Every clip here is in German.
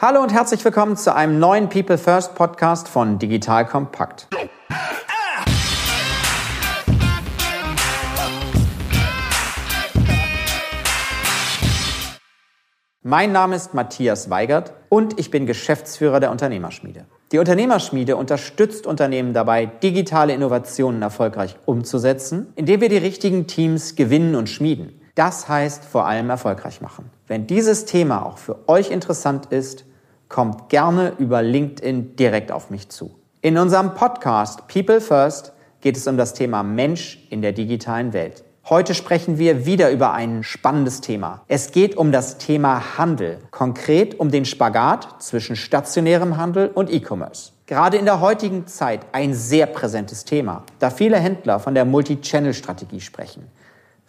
Hallo und herzlich willkommen zu einem neuen People First Podcast von Digital Kompakt. Mein Name ist Matthias Weigert und ich bin Geschäftsführer der Unternehmerschmiede. Die Unternehmerschmiede unterstützt Unternehmen dabei, digitale Innovationen erfolgreich umzusetzen, indem wir die richtigen Teams gewinnen und schmieden. Das heißt vor allem erfolgreich machen. Wenn dieses Thema auch für euch interessant ist, kommt gerne über LinkedIn direkt auf mich zu. In unserem Podcast People First geht es um das Thema Mensch in der digitalen Welt. Heute sprechen wir wieder über ein spannendes Thema. Es geht um das Thema Handel, konkret um den Spagat zwischen stationärem Handel und E-Commerce. Gerade in der heutigen Zeit ein sehr präsentes Thema, da viele Händler von der Multi-Channel-Strategie sprechen.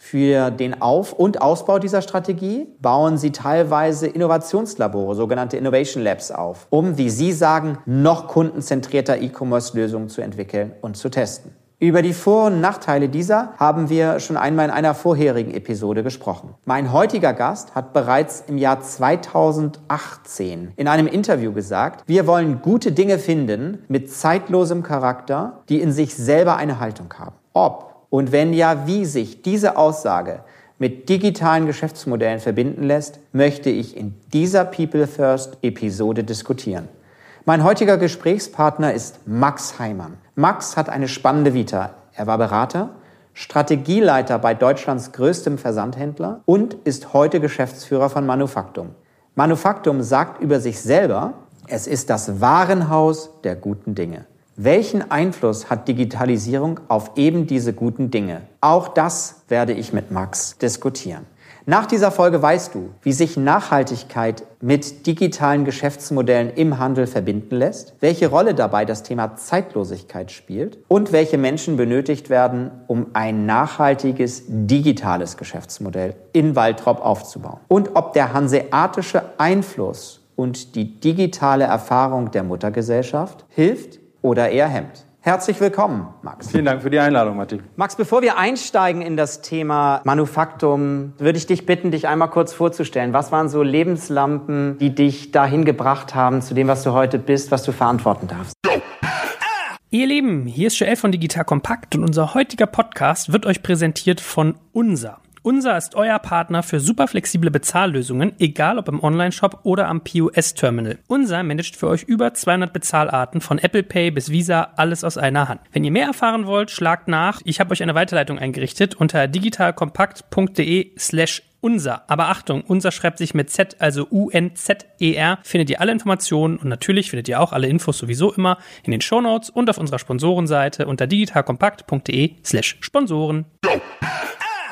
Für den Auf- und Ausbau dieser Strategie bauen sie teilweise Innovationslabore, sogenannte Innovation Labs auf, um, wie Sie sagen, noch kundenzentrierter E-Commerce-Lösungen zu entwickeln und zu testen. Über die Vor- und Nachteile dieser haben wir schon einmal in einer vorherigen Episode gesprochen. Mein heutiger Gast hat bereits im Jahr 2018 in einem Interview gesagt, wir wollen gute Dinge finden mit zeitlosem Charakter, die in sich selber eine Haltung haben. Ob und wenn ja, wie sich diese Aussage mit digitalen Geschäftsmodellen verbinden lässt, möchte ich in dieser People First Episode diskutieren. Mein heutiger Gesprächspartner ist Max Heimann. Max hat eine spannende Vita. Er war Berater, Strategieleiter bei Deutschlands größtem Versandhändler und ist heute Geschäftsführer von Manufaktum. Manufaktum sagt über sich selber, es ist das Warenhaus der guten Dinge. Welchen Einfluss hat Digitalisierung auf eben diese guten Dinge? Auch das werde ich mit Max diskutieren. Nach dieser Folge weißt du, wie sich Nachhaltigkeit mit digitalen Geschäftsmodellen im Handel verbinden lässt, welche Rolle dabei das Thema Zeitlosigkeit spielt und welche Menschen benötigt werden, um ein nachhaltiges digitales Geschäftsmodell in Waltrop aufzubauen. Und ob der hanseatische Einfluss und die digitale Erfahrung der Muttergesellschaft hilft, oder eher hemmt. Herzlich willkommen, Max. Vielen Dank für die Einladung, Matti. Max, bevor wir einsteigen in das Thema Manufaktum, würde ich dich bitten, dich einmal kurz vorzustellen. Was waren so Lebenslampen, die dich dahin gebracht haben, zu dem, was du heute bist, was du verantworten darfst? Ihr Lieben, hier ist Joel von Digital Kompakt und unser heutiger Podcast wird euch präsentiert von Unser. Unser ist euer Partner für super flexible Bezahllösungen, egal ob im Onlineshop oder am POS-Terminal. Unser managt für euch über 200 Bezahlarten von Apple Pay bis Visa, alles aus einer Hand. Wenn ihr mehr erfahren wollt, schlagt nach. Ich habe euch eine Weiterleitung eingerichtet unter digitalkompakt.de slash unser. Aber Achtung, unser schreibt sich mit Z, also U-N-Z-E-R. Findet ihr alle Informationen und natürlich findet ihr auch alle Infos sowieso immer in den Shownotes und auf unserer Sponsorenseite unter digitalkompakt.de slash Sponsoren.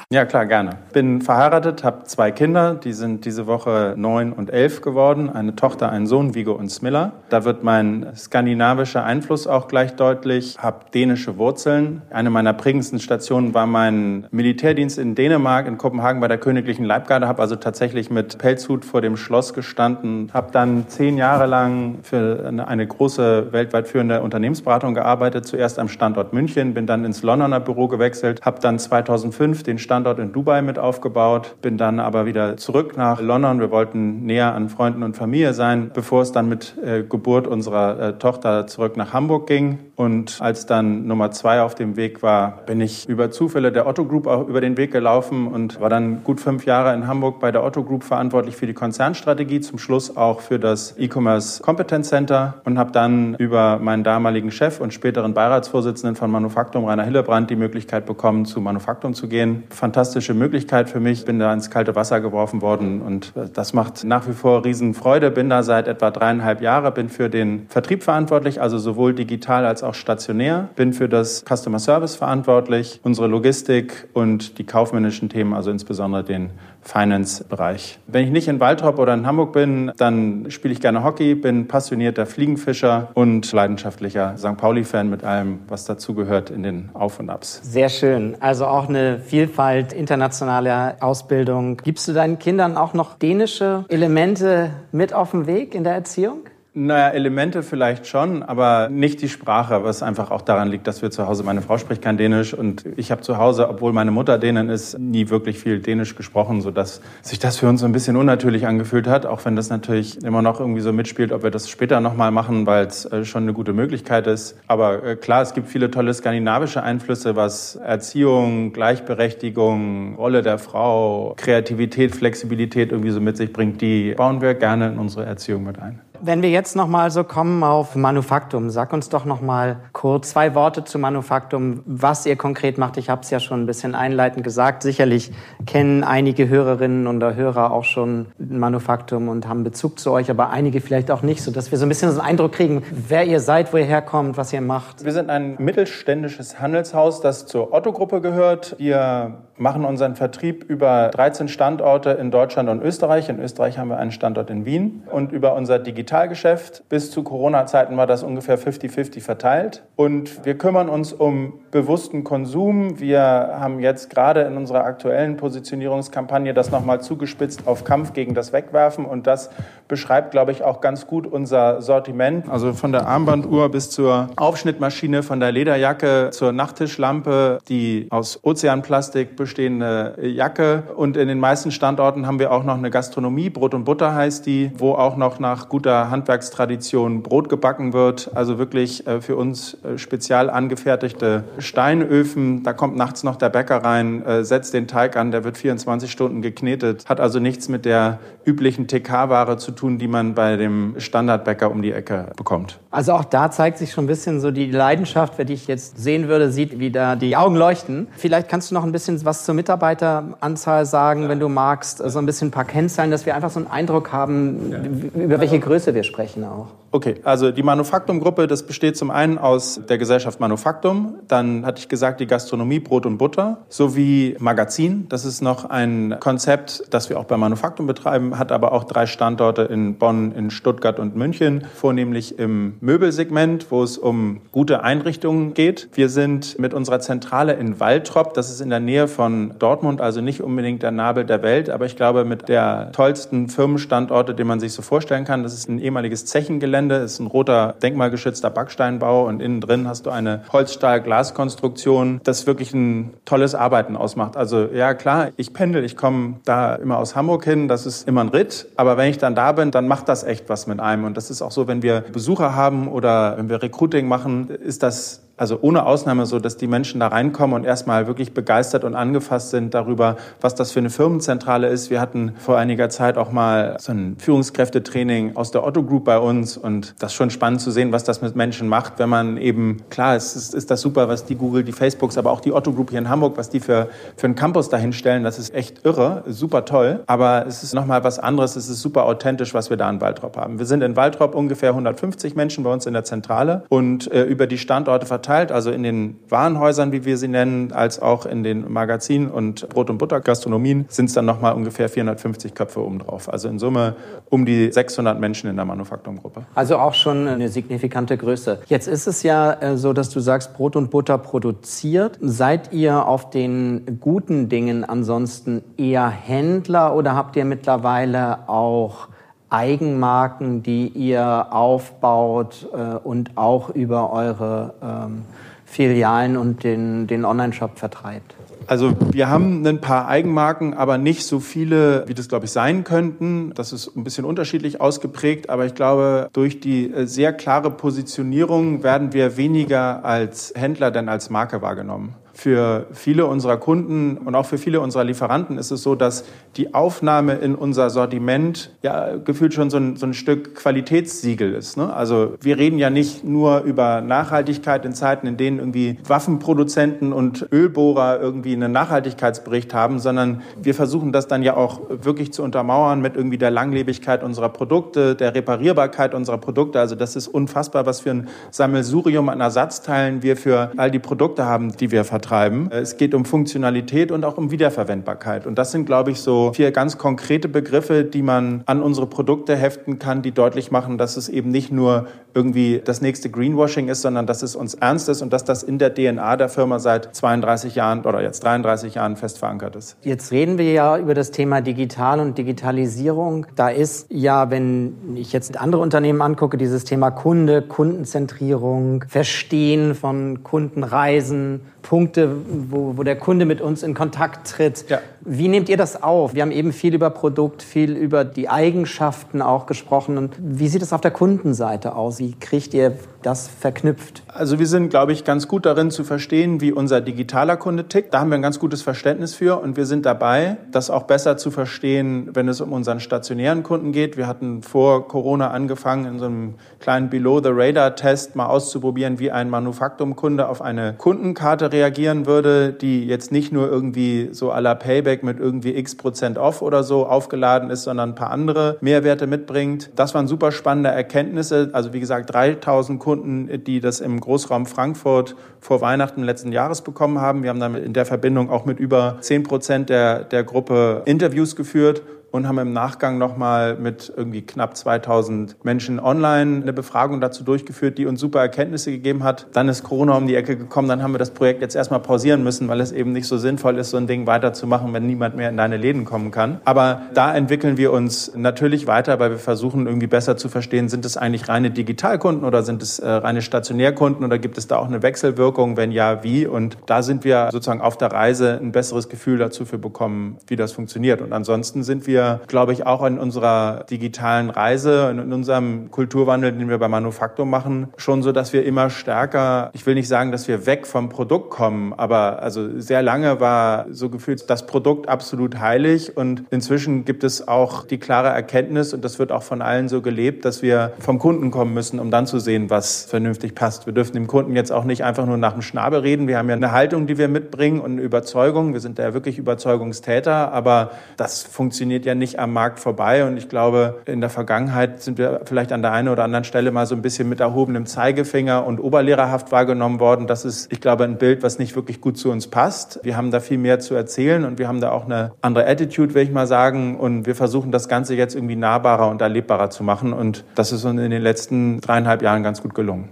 Ja, klar, gerne. Bin verheiratet, habe zwei Kinder, die sind diese Woche neun und elf geworden. Eine Tochter, einen Sohn, Vigo und Smilla. Da wird mein skandinavischer Einfluss auch gleich deutlich. Hab dänische Wurzeln. Eine meiner prägendsten Stationen war mein Militärdienst in Dänemark, in Kopenhagen bei der Königlichen Leibgarde. Habe also tatsächlich mit Pelzhut vor dem Schloss gestanden. Habe dann zehn Jahre lang für eine, eine große weltweit führende Unternehmensberatung gearbeitet. Zuerst am Standort München, bin dann ins Londoner Büro gewechselt. Habe dann 2005 den Standort Standort in Dubai mit aufgebaut, bin dann aber wieder zurück nach London. Wir wollten näher an Freunden und Familie sein, bevor es dann mit äh, Geburt unserer äh, Tochter zurück nach Hamburg ging. Und als dann Nummer zwei auf dem Weg war, bin ich über Zufälle der Otto Group auch über den Weg gelaufen und war dann gut fünf Jahre in Hamburg bei der Otto Group verantwortlich für die Konzernstrategie, zum Schluss auch für das E-Commerce Competence Center und habe dann über meinen damaligen Chef und späteren Beiratsvorsitzenden von Manufaktum, Rainer Hillebrand, die Möglichkeit bekommen, zu Manufaktum zu gehen fantastische Möglichkeit für mich. Bin da ins kalte Wasser geworfen worden und das macht nach wie vor Riesenfreude. Bin da seit etwa dreieinhalb Jahren, bin für den Vertrieb verantwortlich, also sowohl digital als auch stationär. Bin für das Customer Service verantwortlich, unsere Logistik und die kaufmännischen Themen, also insbesondere den Finance-Bereich. Wenn ich nicht in Waldrop oder in Hamburg bin, dann spiele ich gerne Hockey, bin passionierter Fliegenfischer und leidenschaftlicher St. Pauli-Fan mit allem, was dazugehört in den Auf und Abs. Sehr schön. Also auch eine Vielfalt internationaler Ausbildung. Gibst du deinen Kindern auch noch dänische Elemente mit auf den Weg in der Erziehung? Naja, Elemente vielleicht schon, aber nicht die Sprache, was einfach auch daran liegt, dass wir zu Hause, meine Frau spricht kein Dänisch und ich habe zu Hause, obwohl meine Mutter Dänin ist, nie wirklich viel Dänisch gesprochen, sodass sich das für uns so ein bisschen unnatürlich angefühlt hat, auch wenn das natürlich immer noch irgendwie so mitspielt, ob wir das später nochmal machen, weil es äh, schon eine gute Möglichkeit ist. Aber äh, klar, es gibt viele tolle skandinavische Einflüsse, was Erziehung, Gleichberechtigung, Rolle der Frau, Kreativität, Flexibilität irgendwie so mit sich bringt, die bauen wir gerne in unsere Erziehung mit ein. Wenn wir jetzt noch mal so kommen auf Manufaktum, sag uns doch noch mal kurz zwei Worte zu Manufaktum, was ihr konkret macht. Ich habe es ja schon ein bisschen einleitend gesagt. Sicherlich kennen einige Hörerinnen und Hörer auch schon Manufaktum und haben Bezug zu euch, aber einige vielleicht auch nicht, so dass wir so ein bisschen so einen Eindruck kriegen, wer ihr seid, wo ihr herkommt, was ihr macht. Wir sind ein mittelständisches Handelshaus, das zur Otto-Gruppe gehört. Wir machen unseren Vertrieb über 13 Standorte in Deutschland und Österreich. In Österreich haben wir einen Standort in Wien und über unser Digitalgeschäft. Bis zu Corona-Zeiten war das ungefähr 50-50 verteilt. Und wir kümmern uns um bewussten Konsum. Wir haben jetzt gerade in unserer aktuellen Positionierungskampagne das nochmal zugespitzt auf Kampf gegen das Wegwerfen. Und das beschreibt, glaube ich, auch ganz gut unser Sortiment. Also von der Armbanduhr bis zur Aufschnittmaschine, von der Lederjacke zur Nachttischlampe, die aus Ozeanplastik bestehende Jacke. Und in den meisten Standorten haben wir auch noch eine Gastronomie. Brot und Butter heißt die, wo auch noch nach guter Handwerkstradition Brot gebacken wird. Also wirklich äh, für uns äh, spezial angefertigte Steinöfen. Da kommt nachts noch der Bäcker rein, äh, setzt den Teig an, der wird 24 Stunden geknetet. Hat also nichts mit der üblichen TK-Ware zu tun, die man bei dem Standardbäcker um die Ecke bekommt. Also auch da zeigt sich schon ein bisschen so die Leidenschaft, wenn ich jetzt sehen würde, sieht, wie da die Augen leuchten. Vielleicht kannst du noch ein bisschen was zur Mitarbeiteranzahl sagen, ja. wenn du magst, so ein bisschen ein paar Kennzahlen, dass wir einfach so einen Eindruck haben, ja. über welche Größe wir sprechen auch. Okay, also die Manufaktum-Gruppe, das besteht zum einen aus der Gesellschaft Manufaktum, dann hatte ich gesagt die Gastronomie Brot und Butter sowie Magazin. Das ist noch ein Konzept, das wir auch bei Manufaktum betreiben, hat aber auch drei Standorte in Bonn, in Stuttgart und München, vornehmlich im Möbelsegment, wo es um gute Einrichtungen geht. Wir sind mit unserer Zentrale in Waltrop, das ist in der Nähe von Dortmund, also nicht unbedingt der Nabel der Welt, aber ich glaube mit der tollsten Firmenstandorte, den man sich so vorstellen kann. Das ist ein ehemaliges Zechengelände, ist ein roter denkmalgeschützter Backsteinbau und innen drin hast du eine Holzstahl-Glaskonstruktion, das wirklich ein tolles Arbeiten ausmacht. Also ja klar, ich pendel, ich komme da immer aus Hamburg hin, das ist immer ein Ritt, aber wenn ich dann da bin, dann macht das echt was mit einem und das ist auch so, wenn wir Besucher haben oder wenn wir Recruiting machen, ist das also ohne Ausnahme so, dass die Menschen da reinkommen und erstmal wirklich begeistert und angefasst sind darüber, was das für eine Firmenzentrale ist. Wir hatten vor einiger Zeit auch mal so ein Führungskräftetraining aus der Otto Group bei uns und das ist schon spannend zu sehen, was das mit Menschen macht, wenn man eben, klar, es ist, ist das super, was die Google, die Facebooks, aber auch die Otto Group hier in Hamburg, was die für, für einen Campus dahinstellen, das ist echt irre, super toll, aber es ist nochmal was anderes, es ist super authentisch, was wir da in Waldrop haben. Wir sind in Waldrop ungefähr 150 Menschen bei uns in der Zentrale und äh, über die Standorte verteilt verteilt, also in den Warenhäusern, wie wir sie nennen, als auch in den Magazinen und Brot- und Buttergastronomien sind es dann nochmal ungefähr 450 Köpfe obendrauf. Also in Summe um die 600 Menschen in der Manufakturgruppe. Also auch schon eine signifikante Größe. Jetzt ist es ja äh, so, dass du sagst, Brot und Butter produziert. Seid ihr auf den guten Dingen ansonsten eher Händler oder habt ihr mittlerweile auch Eigenmarken, die ihr aufbaut äh, und auch über eure ähm, Filialen und den, den Online-Shop vertreibt? Also wir haben ein paar Eigenmarken, aber nicht so viele, wie das, glaube ich, sein könnten. Das ist ein bisschen unterschiedlich ausgeprägt, aber ich glaube, durch die äh, sehr klare Positionierung werden wir weniger als Händler denn als Marke wahrgenommen. Für viele unserer Kunden und auch für viele unserer Lieferanten ist es so, dass die Aufnahme in unser Sortiment ja gefühlt schon so ein, so ein Stück Qualitätssiegel ist. Ne? Also wir reden ja nicht nur über Nachhaltigkeit in Zeiten, in denen irgendwie Waffenproduzenten und Ölbohrer irgendwie einen Nachhaltigkeitsbericht haben, sondern wir versuchen das dann ja auch wirklich zu untermauern mit irgendwie der Langlebigkeit unserer Produkte, der Reparierbarkeit unserer Produkte. Also das ist unfassbar, was für ein Sammelsurium an Ersatzteilen wir für all die Produkte haben, die wir vertragen betreiben. Es geht um Funktionalität und auch um Wiederverwendbarkeit. Und das sind, glaube ich, so vier ganz konkrete Begriffe, die man an unsere Produkte heften kann, die deutlich machen, dass es eben nicht nur irgendwie das nächste Greenwashing ist, sondern dass es uns ernst ist und dass das in der DNA der Firma seit 32 Jahren oder jetzt 33 Jahren fest verankert ist. Jetzt reden wir ja über das Thema Digital und Digitalisierung. Da ist ja, wenn ich jetzt andere Unternehmen angucke, dieses Thema Kunde, Kundenzentrierung, Verstehen von Kundenreisen, Punkte, wo, wo der Kunde mit uns in Kontakt tritt. Ja. Wie nehmt ihr das auf? Wir haben eben viel über Produkt, viel über die Eigenschaften auch gesprochen. Und wie sieht es auf der Kundenseite aus? Wie kriegt ihr das verknüpft? Also wir sind, glaube ich, ganz gut darin zu verstehen, wie unser digitaler Kunde tickt. Da haben wir ein ganz gutes Verständnis für und wir sind dabei, das auch besser zu verstehen, wenn es um unseren stationären Kunden geht. Wir hatten vor Corona angefangen, in so einem kleinen Below-the-Radar-Test mal auszuprobieren, wie ein Manufaktumkunde auf eine Kundenkarte reagieren würde, die jetzt nicht nur irgendwie so à la Payback mit irgendwie x Prozent off oder so aufgeladen ist, sondern ein paar andere Mehrwerte mitbringt. Das waren super spannende Erkenntnisse. Also wie gesagt, 3000 Kunden, die das im Großraum Frankfurt vor Weihnachten letzten Jahres bekommen haben. Wir haben dann in der Verbindung auch mit über 10 Prozent der, der Gruppe Interviews geführt und haben im Nachgang nochmal mit irgendwie knapp 2000 Menschen online eine Befragung dazu durchgeführt, die uns super Erkenntnisse gegeben hat. Dann ist Corona um die Ecke gekommen, dann haben wir das Projekt jetzt erstmal pausieren müssen, weil es eben nicht so sinnvoll ist, so ein Ding weiterzumachen, wenn niemand mehr in deine Läden kommen kann. Aber da entwickeln wir uns natürlich weiter, weil wir versuchen irgendwie besser zu verstehen, sind es eigentlich reine Digitalkunden oder sind es äh, reine Stationärkunden oder gibt es da auch eine Wechselwirkung, wenn ja, wie? Und da sind wir sozusagen auf der Reise ein besseres Gefühl dazu für bekommen, wie das funktioniert. Und ansonsten sind wir glaube ich, auch in unserer digitalen Reise, in unserem Kulturwandel, den wir bei Manufaktum machen, schon so, dass wir immer stärker, ich will nicht sagen, dass wir weg vom Produkt kommen, aber also sehr lange war so gefühlt das Produkt absolut heilig und inzwischen gibt es auch die klare Erkenntnis und das wird auch von allen so gelebt, dass wir vom Kunden kommen müssen, um dann zu sehen, was vernünftig passt. Wir dürfen dem Kunden jetzt auch nicht einfach nur nach dem Schnabel reden. Wir haben ja eine Haltung, die wir mitbringen und eine Überzeugung. Wir sind da ja wirklich Überzeugungstäter, aber das funktioniert ja nicht am Markt vorbei. Und ich glaube, in der Vergangenheit sind wir vielleicht an der einen oder anderen Stelle mal so ein bisschen mit erhobenem Zeigefinger und oberlehrerhaft wahrgenommen worden. Das ist, ich glaube, ein Bild, was nicht wirklich gut zu uns passt. Wir haben da viel mehr zu erzählen und wir haben da auch eine andere Attitude, will ich mal sagen. Und wir versuchen das Ganze jetzt irgendwie nahbarer und erlebbarer zu machen. Und das ist uns in den letzten dreieinhalb Jahren ganz gut gelungen.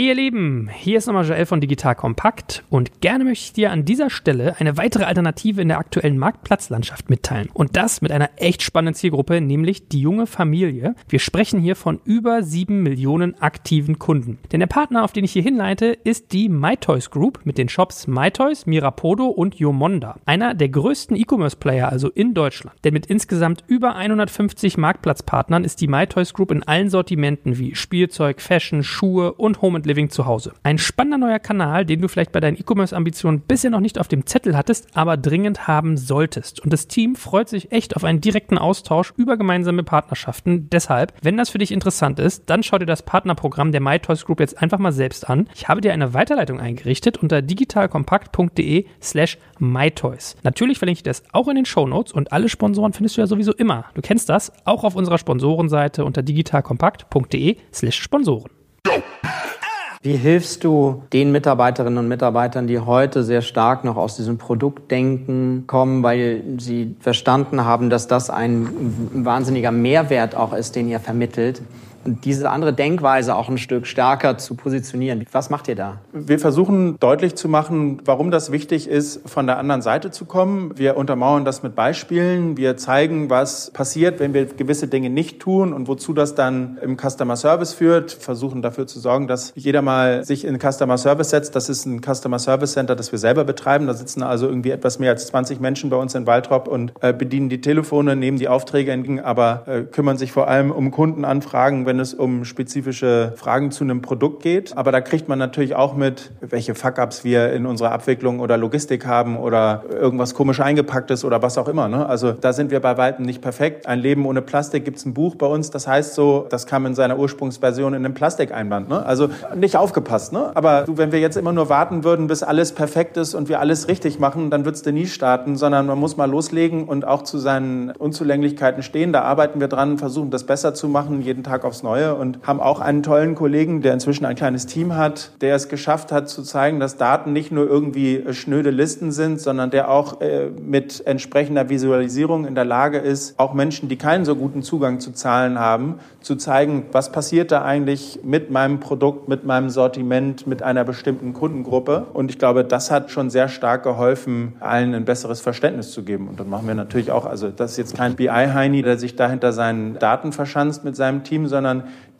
Ihr Lieben, hier ist nochmal Joel von Digital Kompakt und gerne möchte ich dir an dieser Stelle eine weitere Alternative in der aktuellen Marktplatzlandschaft mitteilen. Und das mit einer echt spannenden Zielgruppe, nämlich die junge Familie. Wir sprechen hier von über sieben Millionen aktiven Kunden. Denn der Partner, auf den ich hier hinleite, ist die MyToys Group mit den Shops MyToys, Mirapodo und Yomonda. Einer der größten E-Commerce-Player also in Deutschland. Denn mit insgesamt über 150 Marktplatzpartnern ist die MyToys Group in allen Sortimenten wie Spielzeug, Fashion, Schuhe und Home Living zu Hause. Ein spannender neuer Kanal, den du vielleicht bei deinen E-Commerce-Ambitionen bisher noch nicht auf dem Zettel hattest, aber dringend haben solltest. Und das Team freut sich echt auf einen direkten Austausch über gemeinsame Partnerschaften. Deshalb, wenn das für dich interessant ist, dann schau dir das Partnerprogramm der MyToys Group jetzt einfach mal selbst an. Ich habe dir eine Weiterleitung eingerichtet unter digitalkompakt.de slash MyToys. Natürlich verlinke ich das auch in den Show Notes und alle Sponsoren findest du ja sowieso immer. Du kennst das, auch auf unserer Sponsorenseite unter digitalkompakt.de slash Sponsoren. Wie hilfst du den Mitarbeiterinnen und Mitarbeitern, die heute sehr stark noch aus diesem Produktdenken kommen, weil sie verstanden haben, dass das ein wahnsinniger Mehrwert auch ist, den ihr vermittelt? Diese andere Denkweise auch ein Stück stärker zu positionieren. Was macht ihr da? Wir versuchen deutlich zu machen, warum das wichtig ist, von der anderen Seite zu kommen. Wir untermauern das mit Beispielen. Wir zeigen, was passiert, wenn wir gewisse Dinge nicht tun und wozu das dann im Customer Service führt. Versuchen dafür zu sorgen, dass jeder mal sich in Customer Service setzt. Das ist ein Customer Service Center, das wir selber betreiben. Da sitzen also irgendwie etwas mehr als 20 Menschen bei uns in Waltrop und äh, bedienen die Telefone, nehmen die Aufträge entgegen, aber äh, kümmern sich vor allem um Kundenanfragen, wenn es um spezifische Fragen zu einem Produkt geht. Aber da kriegt man natürlich auch mit, welche Fuck-ups wir in unserer Abwicklung oder Logistik haben oder irgendwas komisch eingepacktes oder was auch immer. Ne? Also da sind wir bei weitem nicht perfekt. Ein Leben ohne Plastik gibt es ein Buch bei uns, das heißt so, das kam in seiner Ursprungsversion in einem Plastikeinband. Ne? Also nicht aufgepasst. Ne? Aber du, wenn wir jetzt immer nur warten würden, bis alles perfekt ist und wir alles richtig machen, dann würdest du nie starten, sondern man muss mal loslegen und auch zu seinen Unzulänglichkeiten stehen. Da arbeiten wir dran, versuchen das besser zu machen, jeden Tag aufs Neue und haben auch einen tollen Kollegen, der inzwischen ein kleines Team hat, der es geschafft hat zu zeigen, dass Daten nicht nur irgendwie schnöde Listen sind, sondern der auch äh, mit entsprechender Visualisierung in der Lage ist, auch Menschen, die keinen so guten Zugang zu Zahlen haben, zu zeigen, was passiert da eigentlich mit meinem Produkt, mit meinem Sortiment, mit einer bestimmten Kundengruppe. Und ich glaube, das hat schon sehr stark geholfen, allen ein besseres Verständnis zu geben. Und dann machen wir natürlich auch, also das ist jetzt kein BI-Heini, der sich dahinter seinen Daten verschanzt mit seinem Team, sondern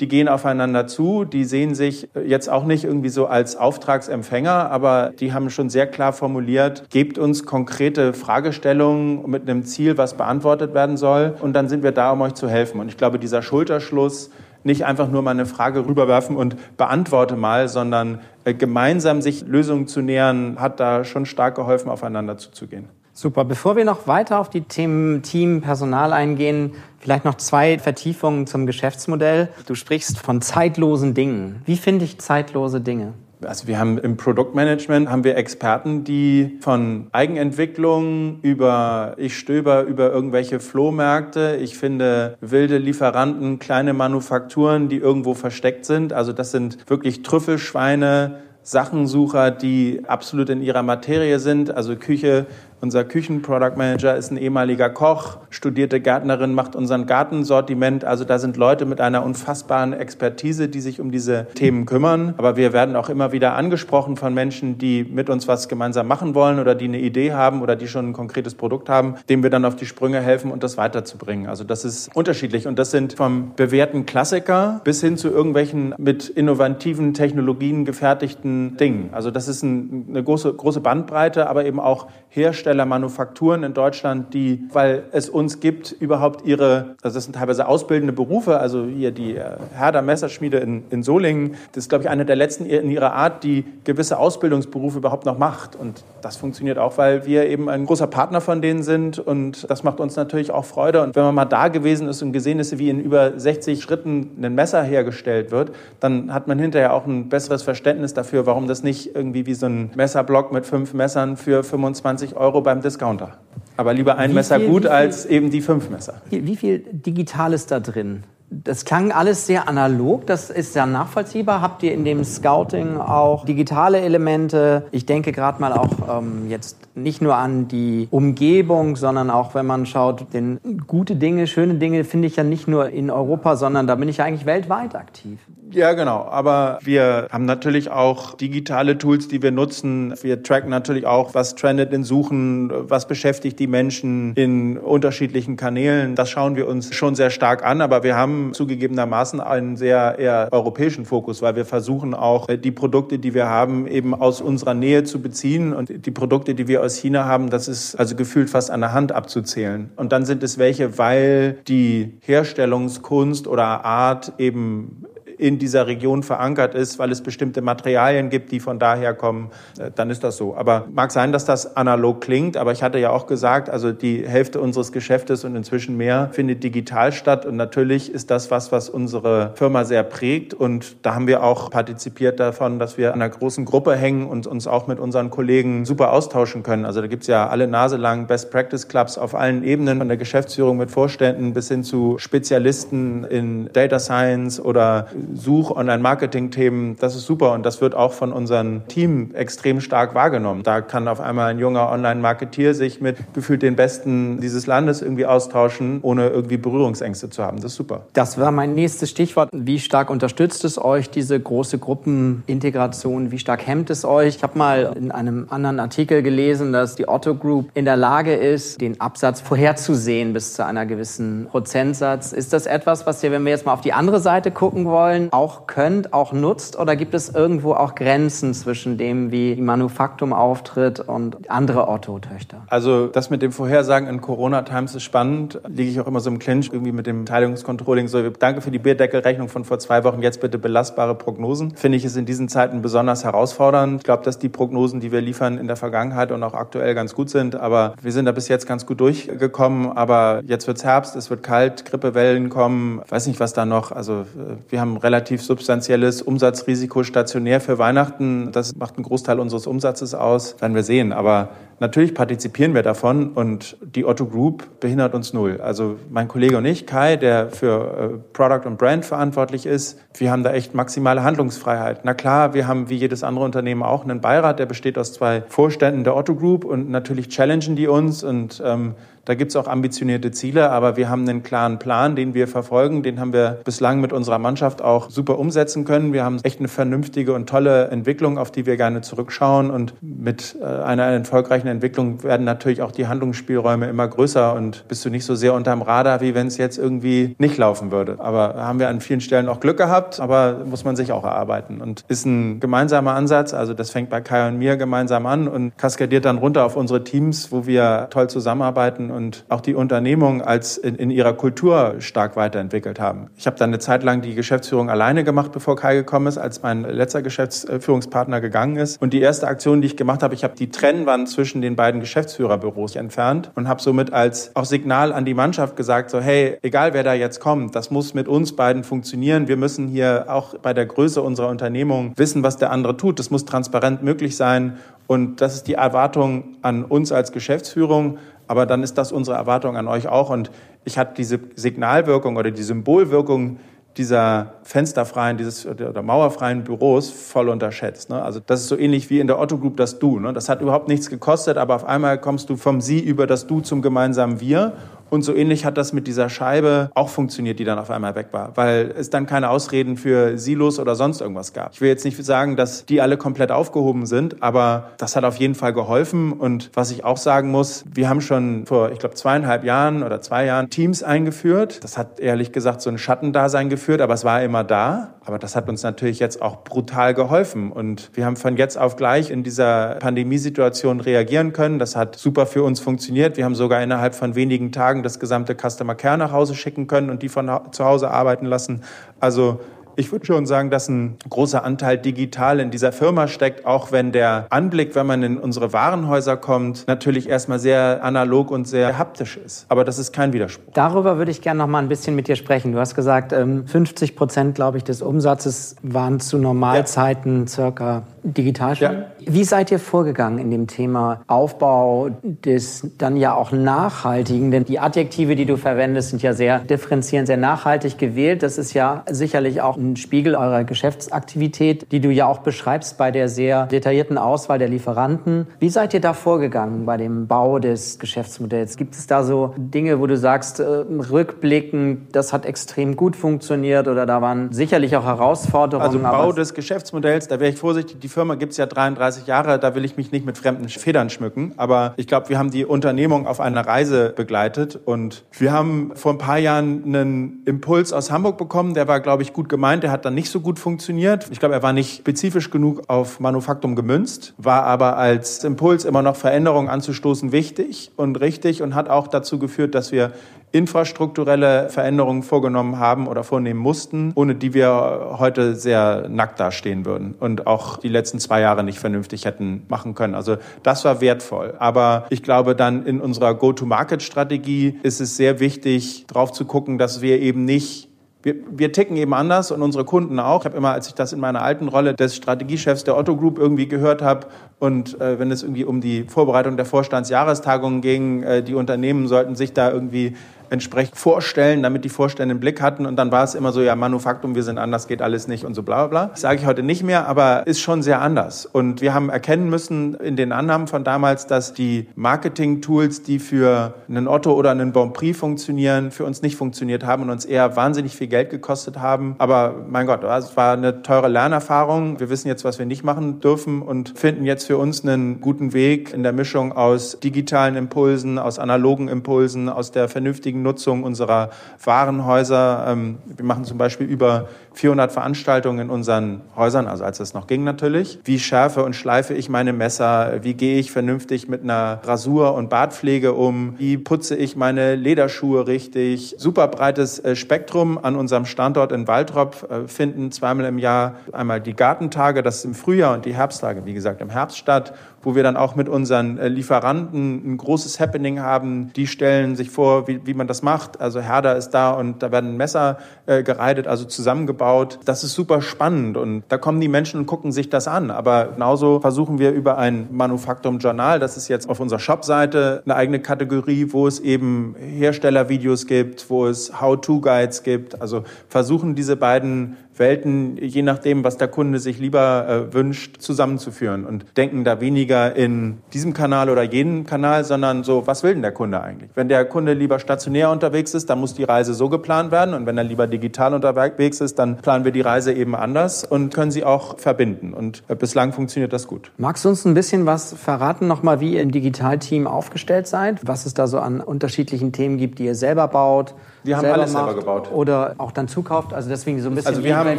die gehen aufeinander zu, die sehen sich jetzt auch nicht irgendwie so als Auftragsempfänger, aber die haben schon sehr klar formuliert, gebt uns konkrete Fragestellungen mit einem Ziel, was beantwortet werden soll und dann sind wir da, um euch zu helfen. Und ich glaube, dieser Schulterschluss, nicht einfach nur mal eine Frage rüberwerfen und beantworte mal, sondern äh, gemeinsam sich Lösungen zu nähern, hat da schon stark geholfen, aufeinander zuzugehen. Super. Bevor wir noch weiter auf die Themen Team, Personal eingehen, vielleicht noch zwei Vertiefungen zum Geschäftsmodell. Du sprichst von zeitlosen Dingen. Wie finde ich zeitlose Dinge? Also wir haben im Produktmanagement haben wir Experten, die von Eigenentwicklung über ich stöber über irgendwelche Flohmärkte, ich finde wilde Lieferanten, kleine Manufakturen, die irgendwo versteckt sind. Also das sind wirklich Trüffelschweine, Sachensucher, die absolut in ihrer Materie sind. Also Küche unser Küchen-Product Manager ist ein ehemaliger Koch, studierte Gärtnerin, macht unseren Gartensortiment. Also da sind Leute mit einer unfassbaren Expertise, die sich um diese Themen kümmern. Aber wir werden auch immer wieder angesprochen von Menschen, die mit uns was gemeinsam machen wollen oder die eine Idee haben oder die schon ein konkretes Produkt haben, dem wir dann auf die Sprünge helfen und das weiterzubringen. Also das ist unterschiedlich und das sind vom bewährten Klassiker bis hin zu irgendwelchen mit innovativen Technologien gefertigten Dingen. Also das ist ein, eine große, große Bandbreite, aber eben auch Hersteller Hersteller, Manufakturen in Deutschland, die, weil es uns gibt, überhaupt ihre, also das sind teilweise ausbildende Berufe, also hier die äh, Herder Messerschmiede in, in Solingen, das ist, glaube ich, eine der letzten in ihrer Art, die gewisse Ausbildungsberufe überhaupt noch macht. Und das funktioniert auch, weil wir eben ein großer Partner von denen sind und das macht uns natürlich auch Freude. Und wenn man mal da gewesen ist und gesehen ist, wie in über 60 Schritten ein Messer hergestellt wird, dann hat man hinterher auch ein besseres Verständnis dafür, warum das nicht irgendwie wie so ein Messerblock mit fünf Messern für 25 Euro beim Discounter. Aber lieber ein wie Messer viel, gut viel, als eben die fünf Messer. Wie viel digital ist da drin? Das klang alles sehr analog, das ist ja nachvollziehbar. Habt ihr in dem Scouting auch digitale Elemente? Ich denke gerade mal auch ähm, jetzt nicht nur an die Umgebung, sondern auch wenn man schaut, denn gute Dinge, schöne Dinge finde ich ja nicht nur in Europa, sondern da bin ich eigentlich weltweit aktiv. Ja, genau. Aber wir haben natürlich auch digitale Tools, die wir nutzen. Wir tracken natürlich auch, was trendet in Suchen, was beschäftigt die Menschen in unterschiedlichen Kanälen. Das schauen wir uns schon sehr stark an. Aber wir haben zugegebenermaßen einen sehr eher europäischen Fokus, weil wir versuchen auch äh, die Produkte, die wir haben, eben aus unserer Nähe zu beziehen. Und die Produkte, die wir aus China haben, das ist also gefühlt fast an der Hand abzuzählen. Und dann sind es welche, weil die Herstellungskunst oder Art eben in dieser Region verankert ist, weil es bestimmte Materialien gibt, die von daher kommen, äh, dann ist das so. Aber mag sein, dass das analog klingt, aber ich hatte ja auch gesagt, also die Hälfte unseres Geschäftes und inzwischen mehr findet digital statt und natürlich ist das was, was unsere Firma sehr prägt und da haben wir auch partizipiert davon, dass wir an einer großen Gruppe hängen und uns auch mit unseren Kollegen super austauschen können. Also da gibt es ja alle Nase lang Best Practice Clubs auf allen Ebenen, von der Geschäftsführung mit Vorständen bis hin zu Spezialisten in Data Science oder Such-, Online-Marketing-Themen, das ist super und das wird auch von unserem Team extrem stark wahrgenommen. Da kann auf einmal ein junger Online-Marketier sich mit gefühlt den Besten dieses Landes irgendwie austauschen, ohne irgendwie Berührungsängste zu haben. Das ist super. Das war mein nächstes Stichwort. Wie stark unterstützt es euch, diese große Gruppenintegration? Wie stark hemmt es euch? Ich habe mal in einem anderen Artikel gelesen, dass die Otto Group in der Lage ist, den Absatz vorherzusehen bis zu einer gewissen Prozentsatz. Ist das etwas, was ihr, wenn wir jetzt mal auf die andere Seite gucken wollen, Unternehmen auch könnt, auch nutzt? Oder gibt es irgendwo auch Grenzen zwischen dem, wie Manufaktum auftritt und andere Otto-Töchter? Also das mit dem Vorhersagen in Corona-Times ist spannend. Liege ich auch immer so im Clinch irgendwie mit dem Teilungscontrolling. So, danke für die Bierdeckelrechnung von vor zwei Wochen. Jetzt bitte belastbare Prognosen. Finde ich es in diesen Zeiten besonders herausfordernd. Ich glaube, dass die Prognosen, die wir liefern, in der Vergangenheit und auch aktuell ganz gut sind. Aber wir sind da bis jetzt ganz gut durchgekommen. Aber jetzt wird's Herbst, es wird kalt, Grippewellen kommen. Ich weiß nicht, was da noch. Also wir haben relativ substanzielles Umsatzrisiko stationär für Weihnachten. Das macht einen Großteil unseres Umsatzes aus. Werden wir sehen. Aber Natürlich partizipieren wir davon und die Otto Group behindert uns null. Also mein Kollege und ich, Kai, der für äh, Product und Brand verantwortlich ist, wir haben da echt maximale Handlungsfreiheit. Na klar, wir haben wie jedes andere Unternehmen auch einen Beirat, der besteht aus zwei Vorständen der Otto Group und natürlich challengen die uns und ähm, da gibt es auch ambitionierte Ziele, aber wir haben einen klaren Plan, den wir verfolgen. Den haben wir bislang mit unserer Mannschaft auch super umsetzen können. Wir haben echt eine vernünftige und tolle Entwicklung, auf die wir gerne zurückschauen. Und mit äh, einer erfolgreichen Entwicklung werden natürlich auch die Handlungsspielräume immer größer und bist du nicht so sehr unterm Radar, wie wenn es jetzt irgendwie nicht laufen würde. Aber haben wir an vielen Stellen auch Glück gehabt, aber muss man sich auch erarbeiten. Und ist ein gemeinsamer Ansatz. Also das fängt bei Kai und mir gemeinsam an und kaskadiert dann runter auf unsere Teams, wo wir toll zusammenarbeiten und auch die Unternehmung als in, in ihrer Kultur stark weiterentwickelt haben. Ich habe dann eine Zeit lang die Geschäftsführung alleine gemacht, bevor Kai gekommen ist, als mein letzter Geschäftsführungspartner gegangen ist. Und die erste Aktion, die ich gemacht habe, ich habe die Trennwand zwischen den beiden Geschäftsführerbüros entfernt und habe somit als auch Signal an die Mannschaft gesagt, so hey, egal wer da jetzt kommt, das muss mit uns beiden funktionieren. Wir müssen hier auch bei der Größe unserer Unternehmung wissen, was der andere tut. Das muss transparent möglich sein. Und das ist die Erwartung an uns als Geschäftsführung, aber dann ist das unsere Erwartung an euch auch. Und ich hatte diese Signalwirkung oder die Symbolwirkung dieser fensterfreien, dieses oder mauerfreien Büros voll unterschätzt. Ne? Also das ist so ähnlich wie in der Otto Group das Du. Ne? Das hat überhaupt nichts gekostet, aber auf einmal kommst du vom Sie über das Du zum gemeinsamen Wir und so ähnlich hat das mit dieser Scheibe auch funktioniert, die dann auf einmal weg war, weil es dann keine Ausreden für Silos oder sonst irgendwas gab. Ich will jetzt nicht sagen, dass die alle komplett aufgehoben sind, aber das hat auf jeden Fall geholfen. Und was ich auch sagen muss, wir haben schon vor, ich glaube, zweieinhalb Jahren oder zwei Jahren Teams eingeführt. Das hat ehrlich gesagt so ein Schattendasein geführt, aber es war immer da. Aber das hat uns natürlich jetzt auch brutal geholfen. Und wir haben von jetzt auf gleich in dieser Pandemiesituation reagieren können. Das hat super für uns funktioniert. Wir haben sogar innerhalb von wenigen Tagen das gesamte Customer Care nach Hause schicken können und die von zu Hause arbeiten lassen. Also ich würde schon sagen, dass ein großer Anteil digital in dieser Firma steckt, auch wenn der Anblick, wenn man in unsere Warenhäuser kommt, natürlich erstmal sehr analog und sehr haptisch ist. Aber das ist kein Widerspruch. Darüber würde ich gerne noch mal ein bisschen mit dir sprechen. Du hast gesagt, 50 ähm, Prozent, glaube ich, des Umsatzes waren zu Normalzeiten ja. circa digital schon. Ja. Wie seid ihr vorgegangen in dem Thema Aufbau des dann ja auch nachhaltigen? Denn die Adjektive, die du verwendest, sind ja sehr differenzierend, sehr nachhaltig gewählt. Das ist ja sicherlich auch ein Spiegel eurer Geschäftsaktivität, die du ja auch beschreibst bei der sehr detaillierten Auswahl der Lieferanten. Wie seid ihr da vorgegangen bei dem Bau des Geschäftsmodells? Gibt es da so Dinge, wo du sagst, äh, rückblickend, das hat extrem gut funktioniert oder da waren sicherlich auch Herausforderungen? Also Bau des Geschäftsmodells, da wäre ich vorsichtig. Die Firma gibt es ja 33 Jahre, da will ich mich nicht mit fremden Federn schmücken. Aber ich glaube, wir haben die Unternehmung auf einer Reise begleitet und wir haben vor ein paar Jahren einen Impuls aus Hamburg bekommen, der war, glaube ich, gut gemeint, der hat dann nicht so gut funktioniert. Ich glaube, er war nicht spezifisch genug auf Manufaktum gemünzt, war aber als Impuls immer noch Veränderungen anzustoßen wichtig und richtig und hat auch dazu geführt, dass wir infrastrukturelle Veränderungen vorgenommen haben oder vornehmen mussten, ohne die wir heute sehr nackt dastehen würden und auch die letzten zwei Jahre nicht vernünftig hätten machen können. Also das war wertvoll. Aber ich glaube, dann in unserer Go-to-Market-Strategie ist es sehr wichtig, darauf zu gucken, dass wir eben nicht wir, wir ticken eben anders und unsere Kunden auch. Ich habe immer, als ich das in meiner alten Rolle des Strategiechefs der Otto Group irgendwie gehört habe und äh, wenn es irgendwie um die Vorbereitung der Vorstandsjahrestagungen ging, äh, die Unternehmen sollten sich da irgendwie entsprechend vorstellen, damit die Vorstände einen Blick hatten. Und dann war es immer so, ja, Manufaktum, wir sind anders, geht alles nicht und so bla bla bla. Das sage ich heute nicht mehr, aber ist schon sehr anders. Und wir haben erkennen müssen in den Annahmen von damals, dass die Marketing-Tools, die für einen Otto oder einen Bon Prix funktionieren, für uns nicht funktioniert haben und uns eher wahnsinnig viel Geld gekostet haben. Aber mein Gott, es war eine teure Lernerfahrung. Wir wissen jetzt, was wir nicht machen dürfen und finden jetzt für uns einen guten Weg in der Mischung aus digitalen Impulsen, aus analogen Impulsen, aus der vernünftigen Nutzung unserer Warenhäuser. Ähm, wir machen zum Beispiel über 400 Veranstaltungen in unseren Häusern, also als es noch ging natürlich. Wie schärfe und schleife ich meine Messer? Wie gehe ich vernünftig mit einer Rasur und Bartpflege um? Wie putze ich meine Lederschuhe richtig? Super breites äh, Spektrum an unserem Standort in Waldrop äh, finden zweimal im Jahr einmal die Gartentage, das ist im Frühjahr und die Herbsttage, wie gesagt, im Herbst statt wo wir dann auch mit unseren äh, Lieferanten ein großes Happening haben. Die stellen sich vor, wie, wie man das macht. Also Herder ist da und da werden Messer äh, gereitet, also zusammengebaut. Das ist super spannend und da kommen die Menschen und gucken sich das an. Aber genauso versuchen wir über ein Manufaktum Journal, das ist jetzt auf unserer Shopseite eine eigene Kategorie, wo es eben Herstellervideos gibt, wo es How-to-Guides gibt. Also versuchen diese beiden Welten, je nachdem, was der Kunde sich lieber äh, wünscht, zusammenzuführen und denken da weniger in diesem Kanal oder jenem Kanal, sondern so, was will denn der Kunde eigentlich? Wenn der Kunde lieber stationär unterwegs ist, dann muss die Reise so geplant werden und wenn er lieber digital unterwegs ist, dann planen wir die Reise eben anders und können sie auch verbinden und äh, bislang funktioniert das gut. Magst du uns ein bisschen was verraten, nochmal, wie ihr im Digitalteam aufgestellt seid? Was es da so an unterschiedlichen Themen gibt, die ihr selber baut? Wir haben alles selber gebaut. Oder auch dann zukauft, also deswegen so ein bisschen. Also wir haben, äh,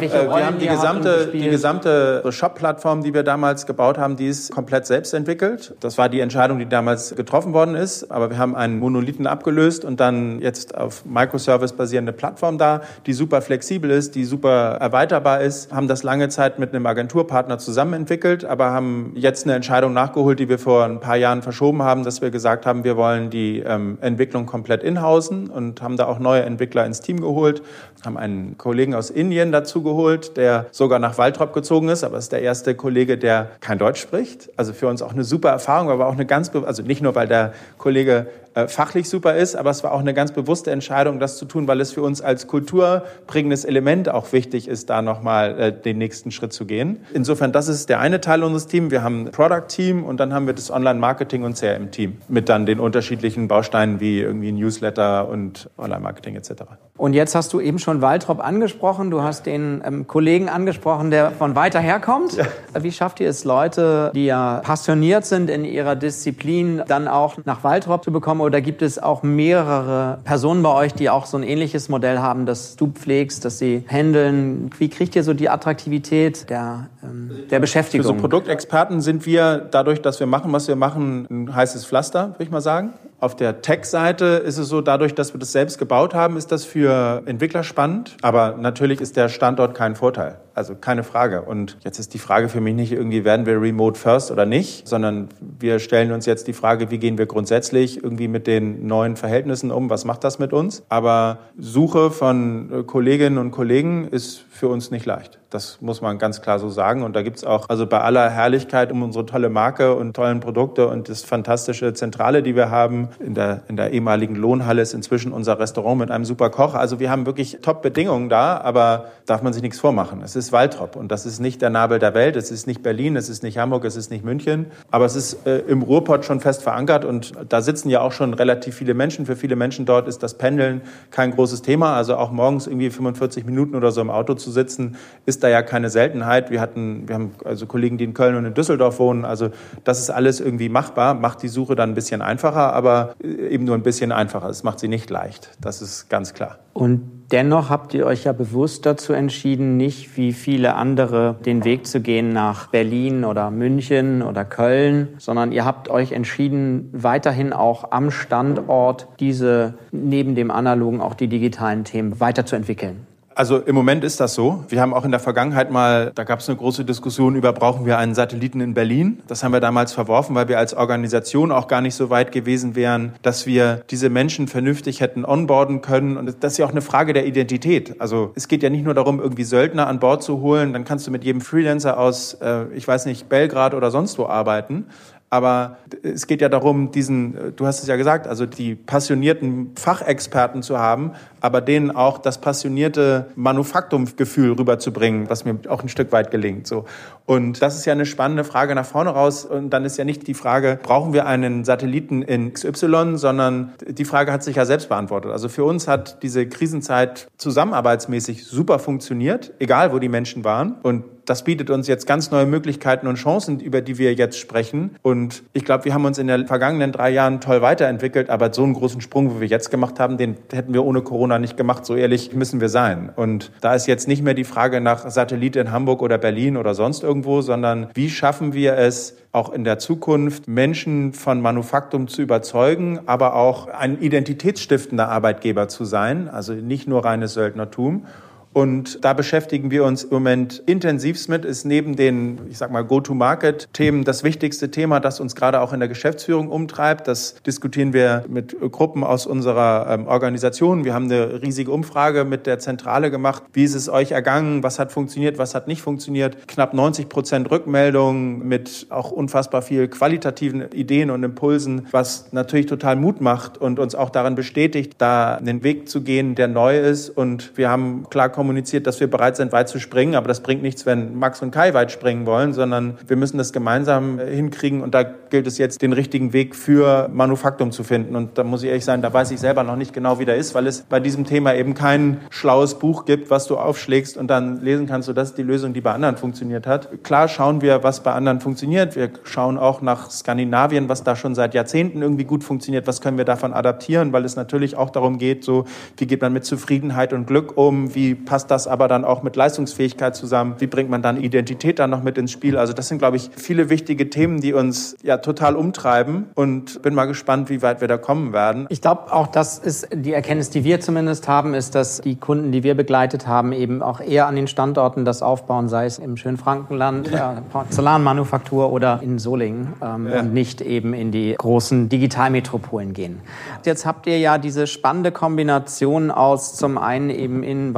wir haben die gesamte, die gesamte Shop-Plattform, die wir damals gebaut haben, die ist komplett selbst entwickelt. Das war die Entscheidung, die damals getroffen worden ist. Aber wir haben einen Monolithen abgelöst und dann jetzt auf Microservice basierende Plattform da, die super flexibel ist, die super erweiterbar ist. Haben das lange Zeit mit einem Agenturpartner zusammen entwickelt, aber haben jetzt eine Entscheidung nachgeholt, die wir vor ein paar Jahren verschoben haben, dass wir gesagt haben, wir wollen die ähm, Entwicklung komplett inhausen und haben da auch neue Entwickler ins Team geholt, haben einen Kollegen aus Indien dazu geholt, der sogar nach Waltrop gezogen ist, aber ist der erste Kollege, der kein Deutsch spricht. Also für uns auch eine super Erfahrung, aber auch eine ganz, also nicht nur, weil der Kollege äh, fachlich super ist, aber es war auch eine ganz bewusste Entscheidung, das zu tun, weil es für uns als kulturbringendes Element auch wichtig ist, da nochmal äh, den nächsten Schritt zu gehen. Insofern, das ist der eine Teil unseres Teams. Wir haben ein Product-Team und dann haben wir das Online-Marketing- und CRM-Team mit dann den unterschiedlichen Bausteinen wie irgendwie Newsletter und Online-Marketing etc. Und jetzt hast du eben schon Waltrop angesprochen, du hast den ähm, Kollegen angesprochen, der von weiter her kommt. Ja. Wie schafft ihr es, Leute, die ja passioniert sind in ihrer Disziplin, dann auch nach Waltrop zu bekommen? Oder gibt es auch mehrere Personen bei euch, die auch so ein ähnliches Modell haben, das du pflegst, dass sie handeln? Wie kriegt ihr so die Attraktivität der, ähm, der Beschäftigung? Für so Produktexperten sind wir dadurch, dass wir machen, was wir machen, ein heißes Pflaster, würde ich mal sagen. Auf der Tech-Seite ist es so, dadurch, dass wir das selbst gebaut haben, ist das für Entwickler spannend. Aber natürlich ist der Standort kein Vorteil. Also keine Frage. Und jetzt ist die Frage für mich nicht irgendwie, werden wir remote first oder nicht, sondern wir stellen uns jetzt die Frage, wie gehen wir grundsätzlich irgendwie mit den neuen Verhältnissen um? Was macht das mit uns? Aber Suche von äh, Kolleginnen und Kollegen ist für uns nicht leicht. Das muss man ganz klar so sagen. Und da gibt's auch, also bei aller Herrlichkeit um unsere tolle Marke und tollen Produkte und das fantastische Zentrale, die wir haben, in der, in der ehemaligen Lohnhalle ist inzwischen unser Restaurant mit einem super Koch. Also wir haben wirklich Top-Bedingungen da, aber darf man sich nichts vormachen. Es ist Waldrop und das ist nicht der Nabel der Welt. Es ist nicht Berlin, es ist nicht Hamburg, es ist nicht München. Aber es ist äh, im Ruhrpott schon fest verankert und da sitzen ja auch schon relativ viele Menschen. Für viele Menschen dort ist das Pendeln kein großes Thema. Also auch morgens irgendwie 45 Minuten oder so im Auto zu sitzen, ist da ja keine Seltenheit. Wir hatten, wir haben also Kollegen, die in Köln und in Düsseldorf wohnen. Also das ist alles irgendwie machbar, macht die Suche dann ein bisschen einfacher, aber äh, eben nur ein bisschen einfacher. Es macht sie nicht leicht. Das ist ganz klar. Und dennoch habt ihr euch ja bewusst dazu entschieden, nicht wie viele andere den Weg zu gehen nach Berlin oder München oder Köln, sondern ihr habt euch entschieden, weiterhin auch am Standort diese neben dem analogen auch die digitalen Themen weiterzuentwickeln. Also im Moment ist das so. Wir haben auch in der Vergangenheit mal, da gab es eine große Diskussion über, brauchen wir einen Satelliten in Berlin? Das haben wir damals verworfen, weil wir als Organisation auch gar nicht so weit gewesen wären, dass wir diese Menschen vernünftig hätten onboarden können. Und das ist ja auch eine Frage der Identität. Also es geht ja nicht nur darum, irgendwie Söldner an Bord zu holen. Dann kannst du mit jedem Freelancer aus, äh, ich weiß nicht, Belgrad oder sonst wo arbeiten. Aber es geht ja darum, diesen, du hast es ja gesagt, also die passionierten Fachexperten zu haben, aber denen auch das passionierte Manufaktumgefühl rüberzubringen, was mir auch ein Stück weit gelingt. So. Und das ist ja eine spannende Frage nach vorne raus. Und dann ist ja nicht die Frage, brauchen wir einen Satelliten in XY, sondern die Frage hat sich ja selbst beantwortet. Also für uns hat diese Krisenzeit zusammenarbeitsmäßig super funktioniert, egal wo die Menschen waren. Und das bietet uns jetzt ganz neue Möglichkeiten und Chancen, über die wir jetzt sprechen. Und ich glaube, wir haben uns in den vergangenen drei Jahren toll weiterentwickelt, aber so einen großen Sprung, wie wir jetzt gemacht haben, den hätten wir ohne Corona nicht gemacht. So ehrlich müssen wir sein. Und da ist jetzt nicht mehr die Frage nach Satellit in Hamburg oder Berlin oder sonst irgendwo, sondern wie schaffen wir es, auch in der Zukunft Menschen von Manufaktum zu überzeugen, aber auch ein identitätsstiftender Arbeitgeber zu sein, also nicht nur reines Söldnertum. Und da beschäftigen wir uns im Moment intensivst mit, ist neben den, ich sag mal, Go-to-Market-Themen das wichtigste Thema, das uns gerade auch in der Geschäftsführung umtreibt. Das diskutieren wir mit Gruppen aus unserer ähm, Organisation. Wir haben eine riesige Umfrage mit der Zentrale gemacht. Wie ist es euch ergangen? Was hat funktioniert? Was hat nicht funktioniert? Knapp 90 Prozent Rückmeldungen mit auch unfassbar viel qualitativen Ideen und Impulsen, was natürlich total Mut macht und uns auch daran bestätigt, da einen Weg zu gehen, der neu ist. Und wir haben klar kommuniziert, dass wir bereit sind, weit zu springen. Aber das bringt nichts, wenn Max und Kai weit springen wollen, sondern wir müssen das gemeinsam äh, hinkriegen. Und da gilt es jetzt, den richtigen Weg für Manufaktum zu finden. Und da muss ich ehrlich sein, da weiß ich selber noch nicht genau, wie der ist, weil es bei diesem Thema eben kein schlaues Buch gibt, was du aufschlägst und dann lesen kannst, so das ist die Lösung, die bei anderen funktioniert hat. Klar schauen wir, was bei anderen funktioniert. Wir schauen auch nach Skandinavien, was da schon seit Jahrzehnten irgendwie gut funktioniert. Was können wir davon adaptieren? Weil es natürlich auch darum geht, so, wie geht man mit Zufriedenheit und Glück um? Wie passt das aber dann auch mit Leistungsfähigkeit zusammen? Wie bringt man dann Identität dann noch mit ins Spiel? Also das sind, glaube ich, viele wichtige Themen, die uns ja total umtreiben und bin mal gespannt, wie weit wir da kommen werden. Ich glaube, auch das ist die Erkenntnis, die wir zumindest haben, ist, dass die Kunden, die wir begleitet haben, eben auch eher an den Standorten das aufbauen, sei es im schönen Frankenland, ja. äh, Porzellanmanufaktur oder in Solingen ähm, ja. und nicht eben in die großen Digitalmetropolen gehen. Jetzt habt ihr ja diese spannende Kombination aus zum einen eben in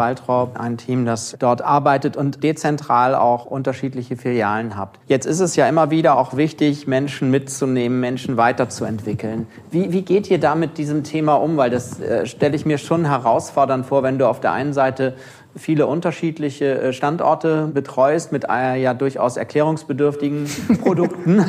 Ein Team, das dort arbeitet und dezentral auch unterschiedliche Filialen habt. Jetzt ist es ja immer wieder auch wichtig, Menschen mitzunehmen, Menschen weiterzuentwickeln. Wie, wie geht ihr da mit diesem Thema um? Weil das äh, stelle ich mir schon herausfordernd vor, wenn du auf der einen Seite viele unterschiedliche äh, Standorte betreust mit äh, ja durchaus erklärungsbedürftigen Produkten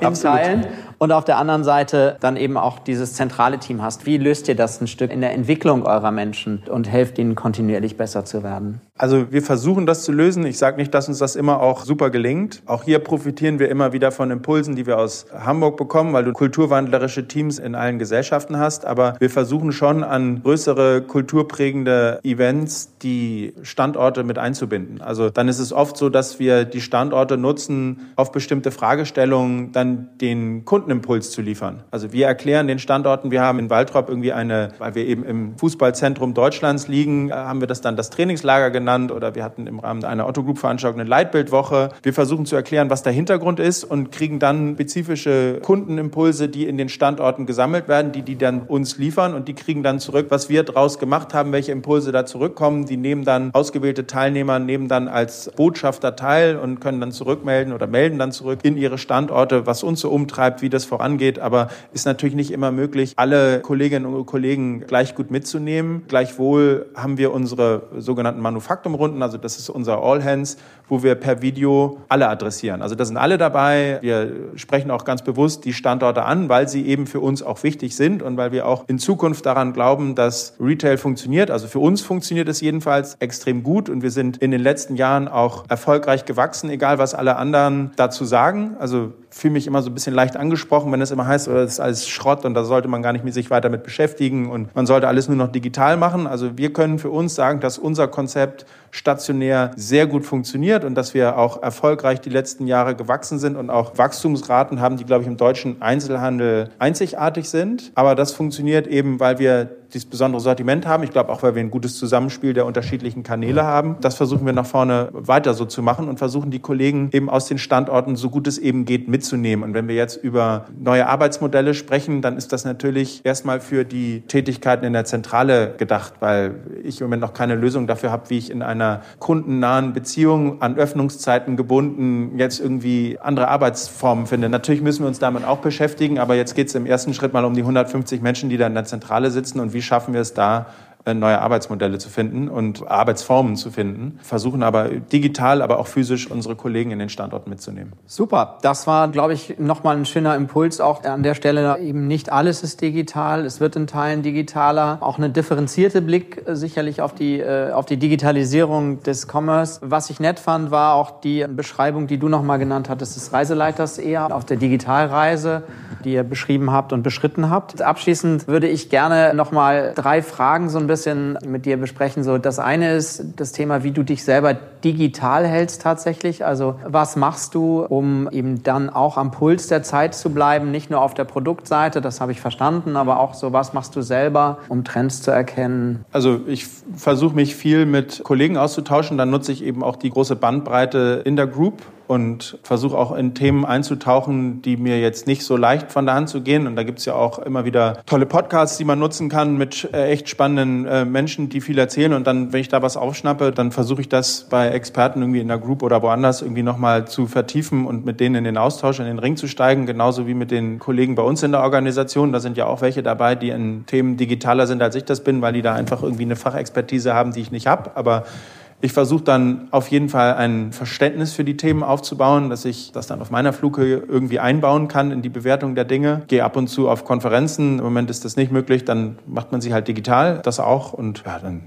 in Teilen und auf der anderen Seite dann eben auch dieses zentrale Team hast. Wie löst ihr das ein Stück in der Entwicklung eurer Menschen und helft ihnen kontinuierlich besser zu werden? Also wir versuchen das zu lösen. Ich sage nicht, dass uns das immer auch super gelingt. Auch hier profitieren wir immer wieder von Impulsen, die wir aus Hamburg bekommen, weil du kulturwandlerische Teams in allen Gesellschaften hast. Aber wir versuchen schon an größere kulturprägende Events die Standorte mit einzubinden. Also dann ist es oft so, dass wir die Standorte nutzen, auf bestimmte Fragestellungen dann den Kundenimpuls zu liefern. Also wir erklären den Standorten, wir haben in Waldrop irgendwie eine, weil wir eben im Fußballzentrum Deutschlands liegen, haben wir das dann das Trainingslager genannt genannt oder wir hatten im Rahmen einer Otto Group Veranstaltung eine Leitbildwoche. Wir versuchen zu erklären, was der Hintergrund ist und kriegen dann spezifische Kundenimpulse, die in den Standorten gesammelt werden, die die dann uns liefern und die kriegen dann zurück, was wir daraus gemacht haben, welche Impulse da zurückkommen. Die nehmen dann ausgewählte Teilnehmer, nehmen dann als Botschafter teil und können dann zurückmelden oder melden dann zurück in ihre Standorte, was uns so umtreibt, wie das vorangeht. Aber ist natürlich nicht immer möglich, alle Kolleginnen und Kollegen gleich gut mitzunehmen. Gleichwohl haben wir unsere sogenannten Manufakturen Faktumrunden, also das ist unser All Hands, wo wir per Video alle adressieren. Also da sind alle dabei. Wir sprechen auch ganz bewusst die Standorte an, weil sie eben für uns auch wichtig sind und weil wir auch in Zukunft daran glauben, dass Retail funktioniert. Also für uns funktioniert es jedenfalls extrem gut und wir sind in den letzten Jahren auch erfolgreich gewachsen, egal was alle anderen dazu sagen. Also fühle mich immer so ein bisschen leicht angesprochen, wenn es immer heißt, das ist alles Schrott und da sollte man gar nicht mit sich weiter mit beschäftigen und man sollte alles nur noch digital machen. Also wir können für uns sagen, dass unser Konzept stationär sehr gut funktioniert und dass wir auch erfolgreich die letzten Jahre gewachsen sind und auch Wachstumsraten haben, die, glaube ich, im deutschen Einzelhandel einzigartig sind. Aber das funktioniert eben, weil wir dieses besondere Sortiment haben. Ich glaube auch, weil wir ein gutes Zusammenspiel der unterschiedlichen Kanäle haben. Das versuchen wir nach vorne weiter so zu machen und versuchen die Kollegen eben aus den Standorten so gut es eben geht mitzunehmen. Und wenn wir jetzt über neue Arbeitsmodelle sprechen, dann ist das natürlich erstmal für die Tätigkeiten in der Zentrale gedacht, weil ich im Moment noch keine Lösung dafür habe, wie ich in einer kundennahen Beziehung an Öffnungszeiten gebunden jetzt irgendwie andere Arbeitsformen finde. Natürlich müssen wir uns damit auch beschäftigen, aber jetzt geht es im ersten Schritt mal um die 150 Menschen, die da in der Zentrale sitzen und wie wie schaffen wir es da, neue Arbeitsmodelle zu finden und Arbeitsformen zu finden, versuchen aber digital, aber auch physisch unsere Kollegen in den Standorten mitzunehmen. Super, das war, glaube ich, nochmal ein schöner Impuls auch an der Stelle. Eben nicht alles ist digital, es wird in Teilen digitaler. Auch eine differenzierte Blick äh, sicherlich auf die, äh, auf die Digitalisierung des Commerce. Was ich nett fand, war auch die Beschreibung, die du nochmal genannt hattest, des Reiseleiters eher auf der Digitalreise, die ihr beschrieben habt und beschritten habt. Abschließend würde ich gerne nochmal drei Fragen so ein bisschen mit dir besprechen. So, das eine ist das Thema, wie du dich selber digital hältst tatsächlich. Also was machst du, um eben dann auch am Puls der Zeit zu bleiben, nicht nur auf der Produktseite, das habe ich verstanden, aber auch so, was machst du selber, um Trends zu erkennen? Also ich versuche mich viel mit Kollegen auszutauschen, dann nutze ich eben auch die große Bandbreite in der Group und versuche auch in Themen einzutauchen, die mir jetzt nicht so leicht von der Hand zu gehen. Und da gibt es ja auch immer wieder tolle Podcasts, die man nutzen kann mit äh, echt spannenden äh, Menschen, die viel erzählen. Und dann, wenn ich da was aufschnappe, dann versuche ich das bei Experten irgendwie in der Group oder woanders irgendwie nochmal zu vertiefen und mit denen in den Austausch, in den Ring zu steigen. Genauso wie mit den Kollegen bei uns in der Organisation. Da sind ja auch welche dabei, die in Themen digitaler sind, als ich das bin, weil die da einfach irgendwie eine Fachexpertise haben, die ich nicht habe. Aber ich versuche dann auf jeden Fall ein Verständnis für die Themen aufzubauen, dass ich das dann auf meiner Flughöhe irgendwie einbauen kann in die Bewertung der Dinge. Gehe ab und zu auf Konferenzen. Im Moment ist das nicht möglich, dann macht man sie halt digital, das auch. Und ja, dann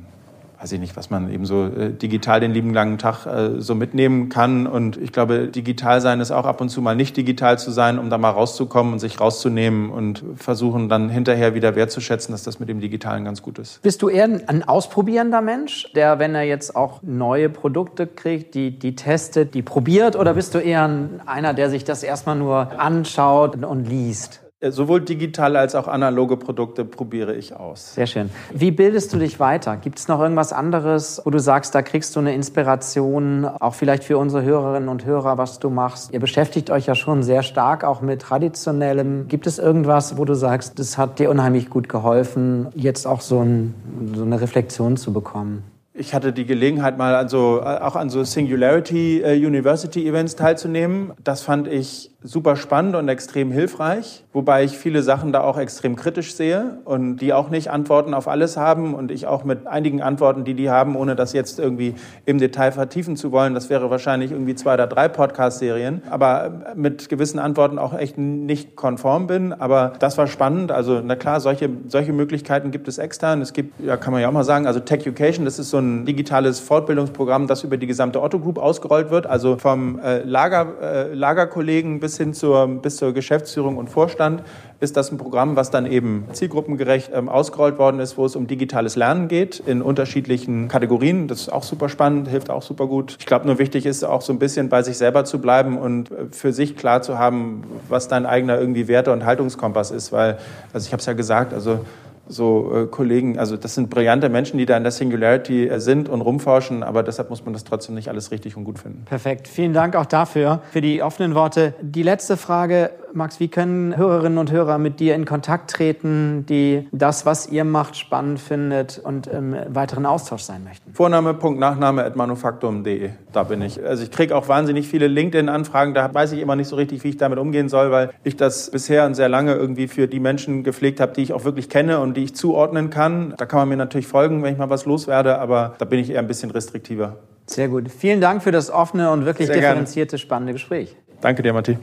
weiß ich nicht, was man eben so äh, digital den lieben langen Tag äh, so mitnehmen kann. Und ich glaube, digital sein ist auch ab und zu mal nicht digital zu sein, um da mal rauszukommen und sich rauszunehmen und versuchen dann hinterher wieder wertzuschätzen, dass das mit dem Digitalen ganz gut ist. Bist du eher ein ausprobierender Mensch, der, wenn er jetzt auch neue Produkte kriegt, die, die testet, die probiert? Oder bist du eher einer, der sich das erstmal nur anschaut und liest? Äh, sowohl digitale als auch analoge Produkte probiere ich aus. Sehr schön. Wie bildest du dich weiter? Gibt es noch irgendwas anderes, wo du sagst, da kriegst du eine Inspiration, auch vielleicht für unsere Hörerinnen und Hörer, was du machst? Ihr beschäftigt euch ja schon sehr stark auch mit traditionellem. Gibt es irgendwas, wo du sagst, das hat dir unheimlich gut geholfen, jetzt auch so, ein, so eine Reflexion zu bekommen? Ich hatte die Gelegenheit, mal an so, auch an so Singularity äh, University Events teilzunehmen. Das fand ich super spannend und extrem hilfreich, wobei ich viele Sachen da auch extrem kritisch sehe und die auch nicht Antworten auf alles haben und ich auch mit einigen Antworten, die die haben, ohne das jetzt irgendwie im Detail vertiefen zu wollen, das wäre wahrscheinlich irgendwie zwei oder drei Podcast-Serien, aber mit gewissen Antworten auch echt nicht konform bin. Aber das war spannend. Also na klar, solche, solche Möglichkeiten gibt es extern. Es gibt, ja kann man ja auch mal sagen, also Tech Education, das ist so ein digitales Fortbildungsprogramm, das über die gesamte Otto Group ausgerollt wird, also vom äh, Lager, äh, Lagerkollegen bis hin zur, bis zur Geschäftsführung und Vorstand ist das ein Programm, was dann eben zielgruppengerecht ähm, ausgerollt worden ist, wo es um digitales Lernen geht in unterschiedlichen Kategorien. Das ist auch super spannend, hilft auch super gut. Ich glaube, nur wichtig ist auch so ein bisschen bei sich selber zu bleiben und äh, für sich klar zu haben, was dein eigener irgendwie Werte- und Haltungskompass ist, weil, also ich habe es ja gesagt, also so äh, Kollegen, also das sind brillante Menschen, die da in der Singularity äh, sind und rumforschen, aber deshalb muss man das trotzdem nicht alles richtig und gut finden. Perfekt. Vielen Dank auch dafür, für die offenen Worte. Die letzte Frage, Max, wie können Hörerinnen und Hörer mit dir in Kontakt treten, die das, was ihr macht, spannend findet und im weiteren Austausch sein möchten? Vorname, Punkt, Nachname at manufaktum.de. Da bin ich. Also ich kriege auch wahnsinnig viele LinkedIn-Anfragen. Da weiß ich immer nicht so richtig, wie ich damit umgehen soll, weil ich das bisher und sehr lange irgendwie für die Menschen gepflegt habe, die ich auch wirklich kenne und die ich zuordnen kann. Da kann man mir natürlich folgen, wenn ich mal was loswerde, aber da bin ich eher ein bisschen restriktiver. Sehr gut. Vielen Dank für das offene und wirklich sehr differenzierte, gerne. spannende Gespräch. Danke dir, Matthias.